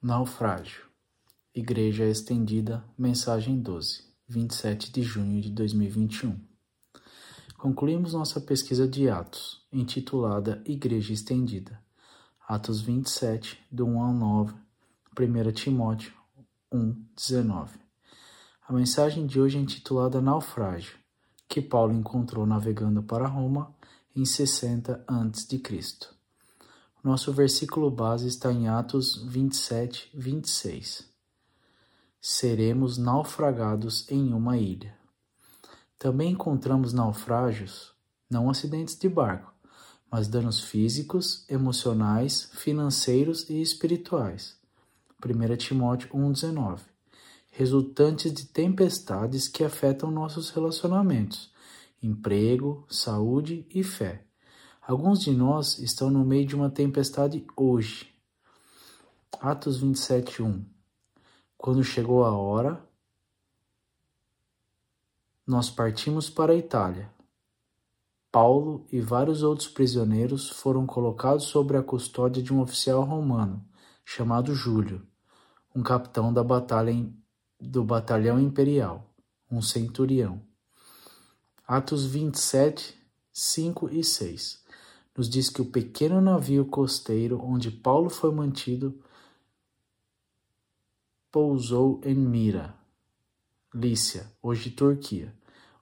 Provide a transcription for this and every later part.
Naufrágio. Igreja Estendida, mensagem 12, 27 de junho de 2021. Concluímos nossa pesquisa de Atos, intitulada Igreja Estendida. Atos 27, do 1 ao 9, 1 Timóteo 1, 19. A mensagem de hoje é intitulada Naufrágio, que Paulo encontrou navegando para Roma em 60 a.C. Nosso versículo base está em Atos 27, 26. Seremos naufragados em uma ilha. Também encontramos naufrágios, não acidentes de barco, mas danos físicos, emocionais, financeiros e espirituais. 1 Timóteo 1,19 Resultantes de tempestades que afetam nossos relacionamentos, emprego, saúde e fé. Alguns de nós estão no meio de uma tempestade hoje. Atos 27, 1. Quando chegou a hora, nós partimos para a Itália. Paulo e vários outros prisioneiros foram colocados sob a custódia de um oficial romano chamado Júlio, um capitão da batalha do batalhão imperial, um centurião. Atos 27, 5 e 6 nos diz que o pequeno navio costeiro onde Paulo foi mantido pousou em Mira, Lícia, hoje Turquia,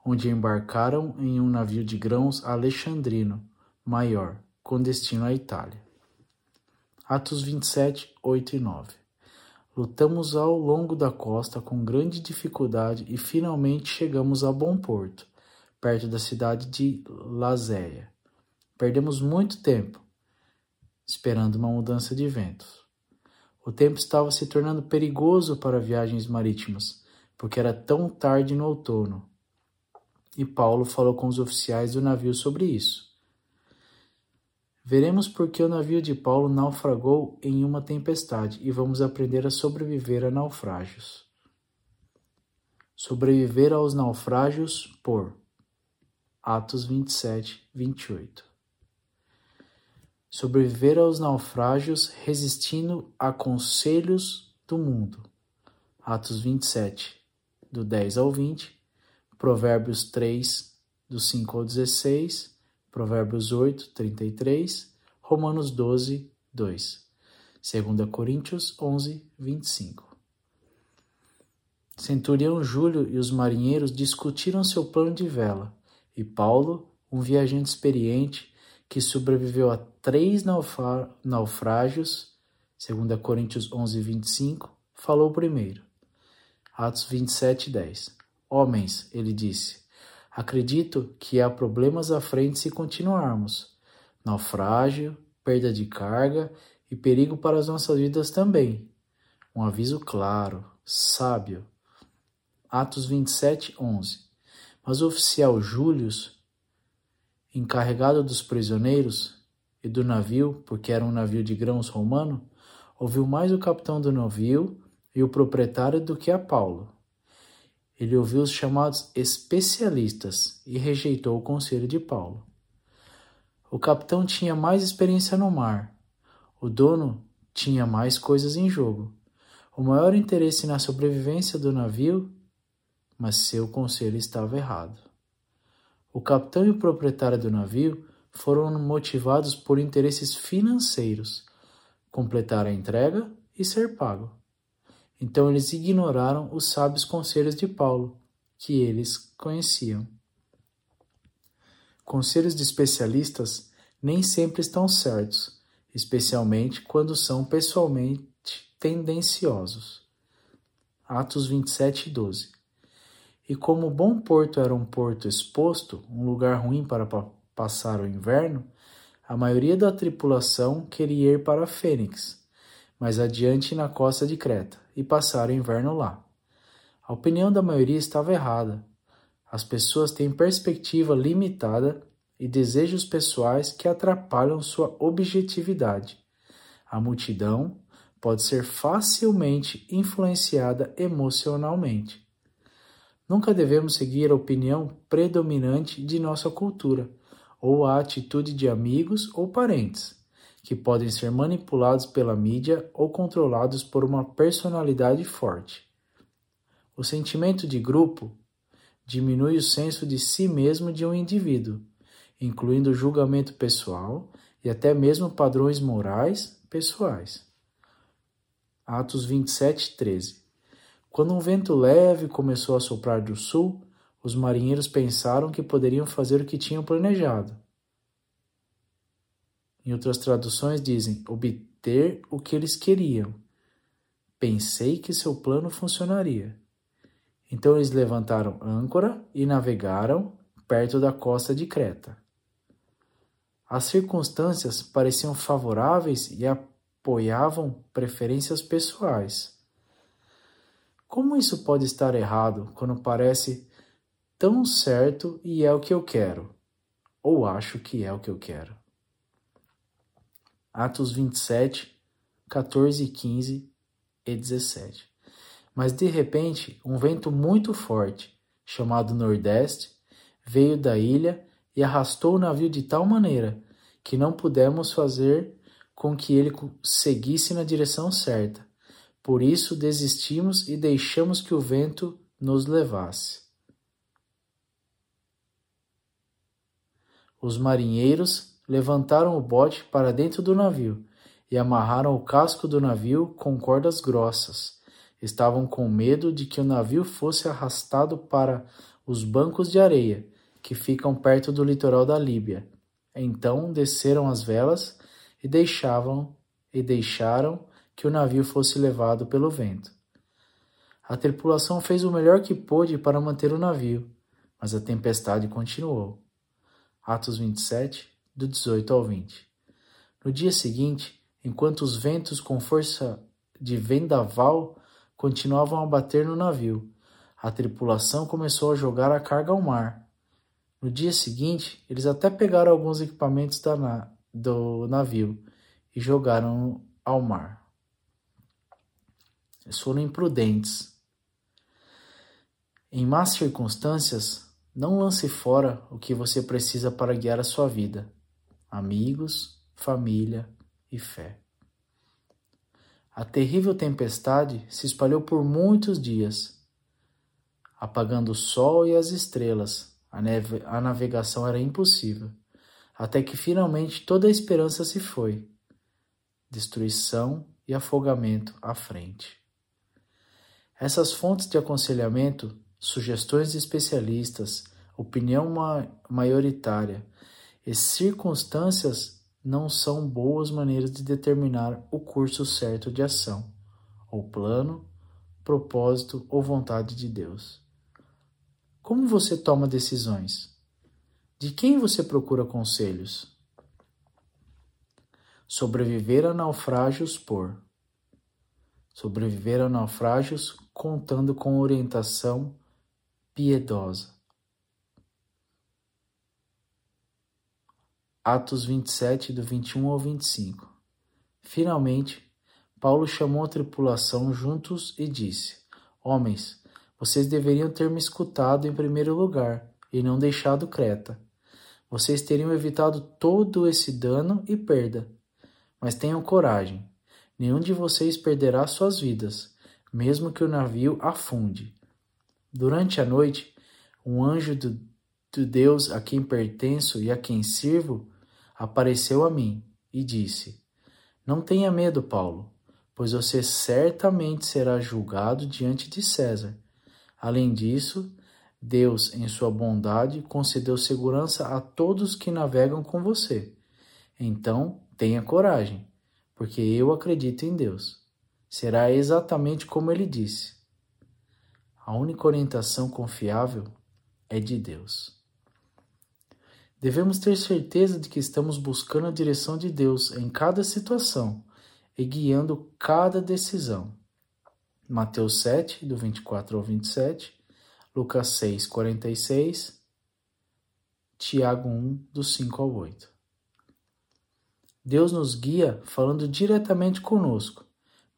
onde embarcaram em um navio de grãos alexandrino maior, com destino à Itália. Atos 27, 8 e 9 Lutamos ao longo da costa com grande dificuldade e finalmente chegamos a Bom Porto, perto da cidade de Lazéia. Perdemos muito tempo esperando uma mudança de ventos. O tempo estava se tornando perigoso para viagens marítimas, porque era tão tarde no outono. E Paulo falou com os oficiais do navio sobre isso. Veremos por que o navio de Paulo naufragou em uma tempestade e vamos aprender a sobreviver a naufrágios. Sobreviver aos naufrágios por Atos 27, 28 sobreviver aos naufrágios resistindo a conselhos do mundo. Atos 27, do 10 ao 20, Provérbios 3, do 5 ao 16, Provérbios 8, 33, Romanos 12, 2, 2 Coríntios 11, 25. Centurião Júlio e os marinheiros discutiram seu plano de vela, e Paulo, um viajante experiente, que sobreviveu a três naufrágios, 2 Coríntios 11, 25, falou primeiro. Atos 27, 10. Homens, ele disse, acredito que há problemas à frente se continuarmos. Naufrágio, perda de carga e perigo para as nossas vidas também. Um aviso claro, sábio. Atos 27, 11. Mas o oficial Július encarregado dos prisioneiros e do navio, porque era um navio de grãos romano, ouviu mais o capitão do navio e o proprietário do que a Paulo. Ele ouviu os chamados especialistas e rejeitou o conselho de Paulo. O capitão tinha mais experiência no mar. O dono tinha mais coisas em jogo. O maior interesse na sobrevivência do navio, mas seu conselho estava errado. O capitão e o proprietário do navio foram motivados por interesses financeiros, completar a entrega e ser pago. Então eles ignoraram os sábios conselhos de Paulo, que eles conheciam. Conselhos de especialistas nem sempre estão certos, especialmente quando são pessoalmente tendenciosos. Atos 27 e 12. E como Bom Porto era um porto exposto, um lugar ruim para pa passar o inverno, a maioria da tripulação queria ir para Fênix, mais adiante na costa de Creta, e passar o inverno lá. A opinião da maioria estava errada. As pessoas têm perspectiva limitada e desejos pessoais que atrapalham sua objetividade. A multidão pode ser facilmente influenciada emocionalmente. Nunca devemos seguir a opinião predominante de nossa cultura ou a atitude de amigos ou parentes, que podem ser manipulados pela mídia ou controlados por uma personalidade forte. O sentimento de grupo diminui o senso de si mesmo de um indivíduo, incluindo julgamento pessoal e até mesmo padrões morais pessoais. Atos 27, 13 Quando um vento leve começou a soprar do sul, os marinheiros pensaram que poderiam fazer o que tinham planejado em outras traduções dizem obter o que eles queriam. Pensei que seu plano funcionaria. Então eles levantaram âncora e navegaram perto da costa de Creta. As circunstâncias pareciam favoráveis e apoiavam preferências pessoais. Como isso pode estar errado quando parece tão certo e é o que eu quero? Ou acho que é o que eu quero? Atos 27, 14, 15 e 17. Mas de repente, um vento muito forte, chamado Nordeste, veio da ilha e arrastou o navio de tal maneira que não pudemos fazer com que ele seguisse na direção certa. Por isso desistimos e deixamos que o vento nos levasse. Os marinheiros levantaram o bote para dentro do navio e amarraram o casco do navio com cordas grossas. Estavam com medo de que o navio fosse arrastado para os bancos de areia que ficam perto do litoral da Líbia. Então desceram as velas e deixavam e deixaram que o navio fosse levado pelo vento. A tripulação fez o melhor que pôde para manter o navio, mas a tempestade continuou. Atos 27, do 18 ao 20. No dia seguinte, enquanto os ventos com força de vendaval continuavam a bater no navio, a tripulação começou a jogar a carga ao mar. No dia seguinte, eles até pegaram alguns equipamentos na, do navio e jogaram ao mar. Eles foram imprudentes. Em más circunstâncias, não lance fora o que você precisa para guiar a sua vida amigos, família e fé. A terrível tempestade se espalhou por muitos dias, apagando o sol e as estrelas. A, neve, a navegação era impossível, até que finalmente toda a esperança se foi. Destruição e afogamento à frente. Essas fontes de aconselhamento, sugestões de especialistas, opinião maioritária, e circunstâncias não são boas maneiras de determinar o curso certo de ação, ou plano, propósito ou vontade de Deus. Como você toma decisões? De quem você procura conselhos? Sobreviver a naufrágios por sobreviver a naufrágios contando com orientação piedosa. Atos 27, do 21 ao 25. Finalmente, Paulo chamou a tripulação juntos e disse: Homens, vocês deveriam ter me escutado em primeiro lugar e não deixado Creta. Vocês teriam evitado todo esse dano e perda. Mas tenham coragem. Nenhum de vocês perderá suas vidas, mesmo que o navio afunde. Durante a noite, um anjo do, do Deus a quem pertenço e a quem sirvo apareceu a mim e disse: Não tenha medo, Paulo, pois você certamente será julgado diante de César. Além disso, Deus, em sua bondade, concedeu segurança a todos que navegam com você. Então, tenha coragem, porque eu acredito em Deus. Será exatamente como ele disse. A única orientação confiável é de Deus. Devemos ter certeza de que estamos buscando a direção de Deus em cada situação e guiando cada decisão. Mateus 7, do 24 ao 27, Lucas 6, 46, Tiago 1, do 5 ao 8. Deus nos guia falando diretamente conosco,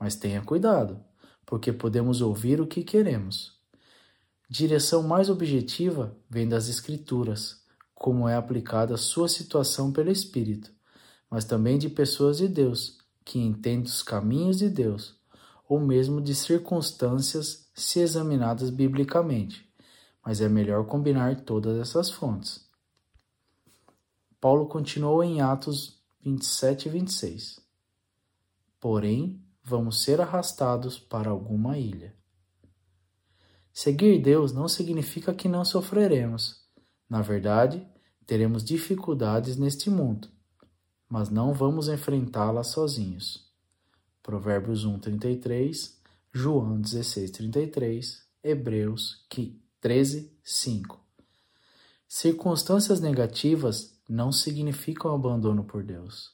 mas tenha cuidado, porque podemos ouvir o que queremos. Direção mais objetiva vem das Escrituras como é aplicada a sua situação pelo Espírito, mas também de pessoas de Deus, que entendem os caminhos de Deus, ou mesmo de circunstâncias se examinadas biblicamente, mas é melhor combinar todas essas fontes. Paulo continuou em Atos 27 e 26. Porém, vamos ser arrastados para alguma ilha. Seguir Deus não significa que não sofreremos. Na verdade, teremos dificuldades neste mundo, mas não vamos enfrentá-las sozinhos. Provérbios 1:33, João 16:33, Hebreus 13, 5. Circunstâncias negativas não significam abandono por Deus.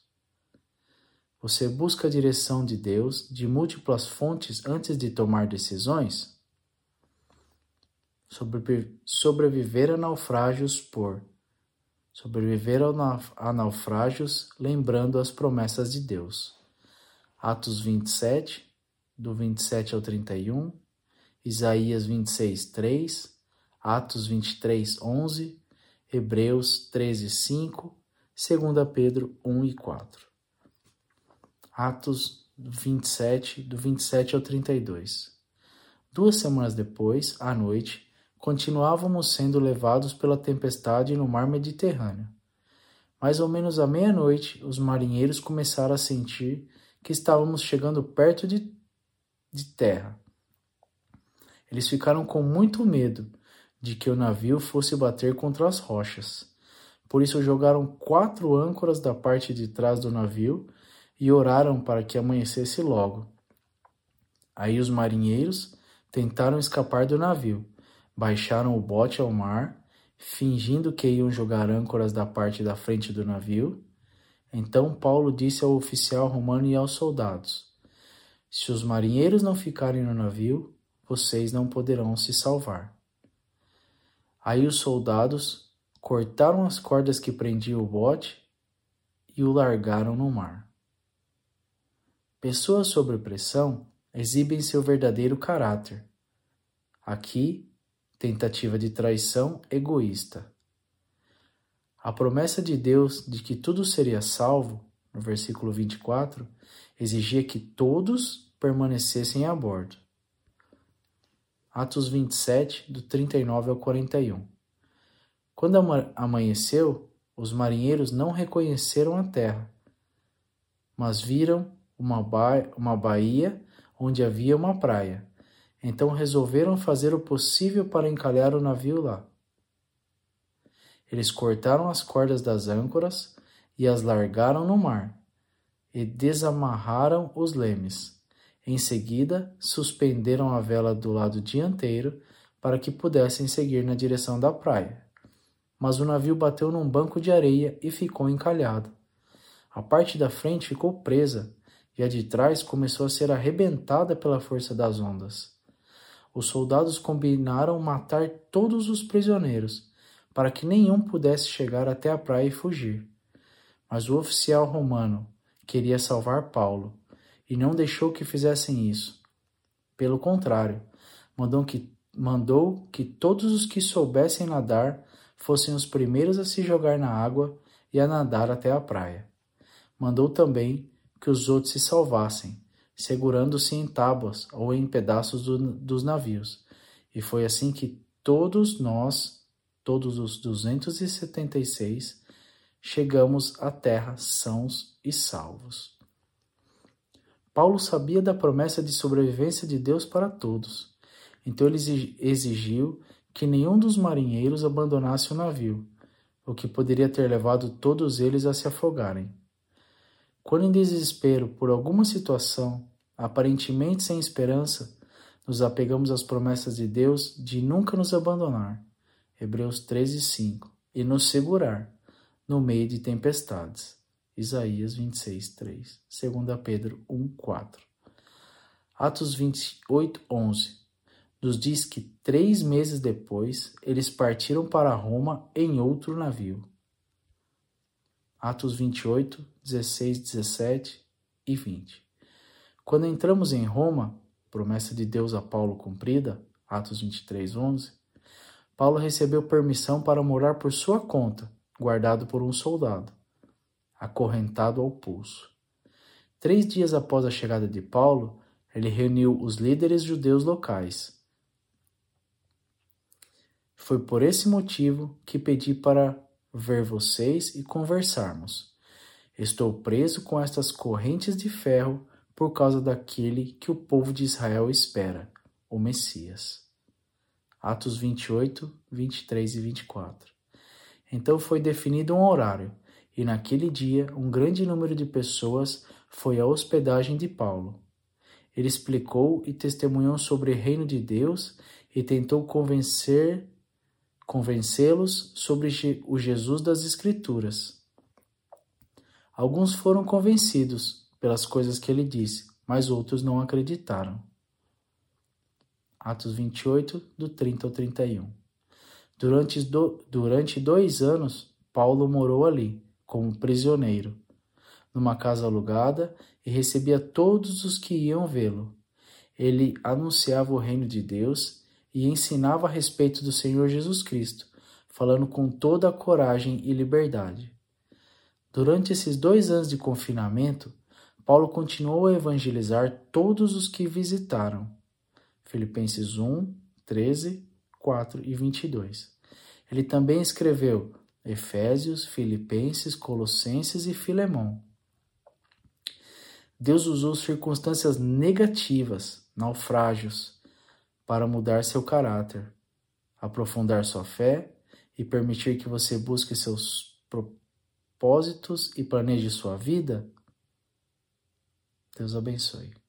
Você busca a direção de Deus de múltiplas fontes antes de tomar decisões? Sobreviver a naufrágios por sobreviver a naufrágios lembrando as promessas de Deus. Atos 27, do 27 ao 31, Isaías 26, 3, Atos 23, 11, Hebreus 13, 5, 2 Pedro 1 e 4. Atos 27, do 27 ao 32. Duas semanas depois, à noite, continuávamos sendo levados pela tempestade no mar Mediterrâneo. Mais ou menos à meia-noite, os marinheiros começaram a sentir que estávamos chegando perto de, de terra. Eles ficaram com muito medo de que o navio fosse bater contra as rochas. Por isso jogaram quatro âncoras da parte de trás do navio e oraram para que amanhecesse logo. Aí os marinheiros tentaram escapar do navio, baixaram o bote ao mar, fingindo que iam jogar âncoras da parte da frente do navio. Então Paulo disse ao oficial romano e aos soldados: Se os marinheiros não ficarem no navio, vocês não poderão se salvar. Aí os soldados cortaram as cordas que prendiam o bote e o largaram no mar. Pessoas sob pressão exibem seu verdadeiro caráter. Aqui, tentativa de traição egoísta. A promessa de Deus de que tudo seria salvo, no versículo 24, exigia que todos permanecessem a bordo. Atos 27, do 39 ao 41. Quando amanheceu, os marinheiros não reconheceram a terra, mas viram uma, uma baía onde havia uma praia. Então resolveram fazer o possível para encalhar o navio lá. Eles cortaram as cordas das âncoras e as largaram no mar, e desamarraram os lemes. Em seguida, suspenderam a vela do lado dianteiro para que pudessem seguir na direção da praia. Mas o navio bateu num banco de areia e ficou encalhado. A parte da frente ficou presa e a de trás começou a ser arrebentada pela força das ondas. Os soldados combinaram matar todos os prisioneiros, para que nenhum pudesse chegar até a praia e fugir. Mas o oficial romano queria salvar Paulo e não deixou que fizessem isso. Pelo contrário, mandou que, mandou que todos os que soubessem nadar fossem os primeiros a se jogar na água e a nadar até a praia. Mandou também que os outros se salvassem, segurando-se em tábuas ou em pedaços do, dos navios. E foi assim que todos nós, todos os 276, chegamos à terra sãos e salvos. Paulo sabia da promessa de sobrevivência de Deus para todos, então ele exigiu que nenhum dos marinheiros abandonasse o navio, o que poderia ter levado todos eles a se afogarem. Quando em desespero por alguma situação, aparentemente sem esperança, nos apegamos às promessas de Deus de nunca nos abandonar, Hebreus 13, 5, e nos segurar no meio de tempestades, Isaías 26, 3, 2 Pedro 1, 4. Atos 28, 11 nos diz que três meses depois eles partiram para Roma em outro navio. Atos 28, 16, 17 e 20. Quando entramos em Roma, promessa de Deus a Paulo cumprida, Atos 23, 11, Paulo recebeu permissão para morar por sua conta, guardado por um soldado. acorrentado ao pulso. Três dias após a chegada de Paulo, ele reuniu os líderes judeus locais. Foi por esse motivo que pedi para ver vocês e conversarmos. Estou preso com estas correntes de ferro por causa daquele que o povo de Israel espera, o Messias. Atos 28, 23 e 24. Então foi definido um horário, e naquele dia um grande número de pessoas foi à hospedagem de Paulo. Ele explicou e testemunhou sobre o reino de Deus e tentou convencer convencê-los sobre o Jesus das Escrituras. Alguns foram convencidos pelas coisas que ele disse, mas outros não acreditaram. Atos 28, do 30 ao 31. Durante, do, durante dois anos, Paulo morou ali, como prisioneiro, numa casa alugada e recebia todos os que iam vê-lo. Ele anunciava o reino de Deus e ensinava a respeito do Senhor Jesus Cristo, falando com toda a coragem e liberdade. Durante esses dois anos de confinamento, Paulo continuou a evangelizar todos os que visitaram. Filipenses 1, 13, 4 e 22. Ele também escreveu Efésios, Filipenses, Colossenses e Filemão. Deus usou circunstâncias negativas, naufrágios, para mudar seu caráter, aprofundar sua fé e permitir que você busque seus propósitos e planeje sua vida. Deus abençoe.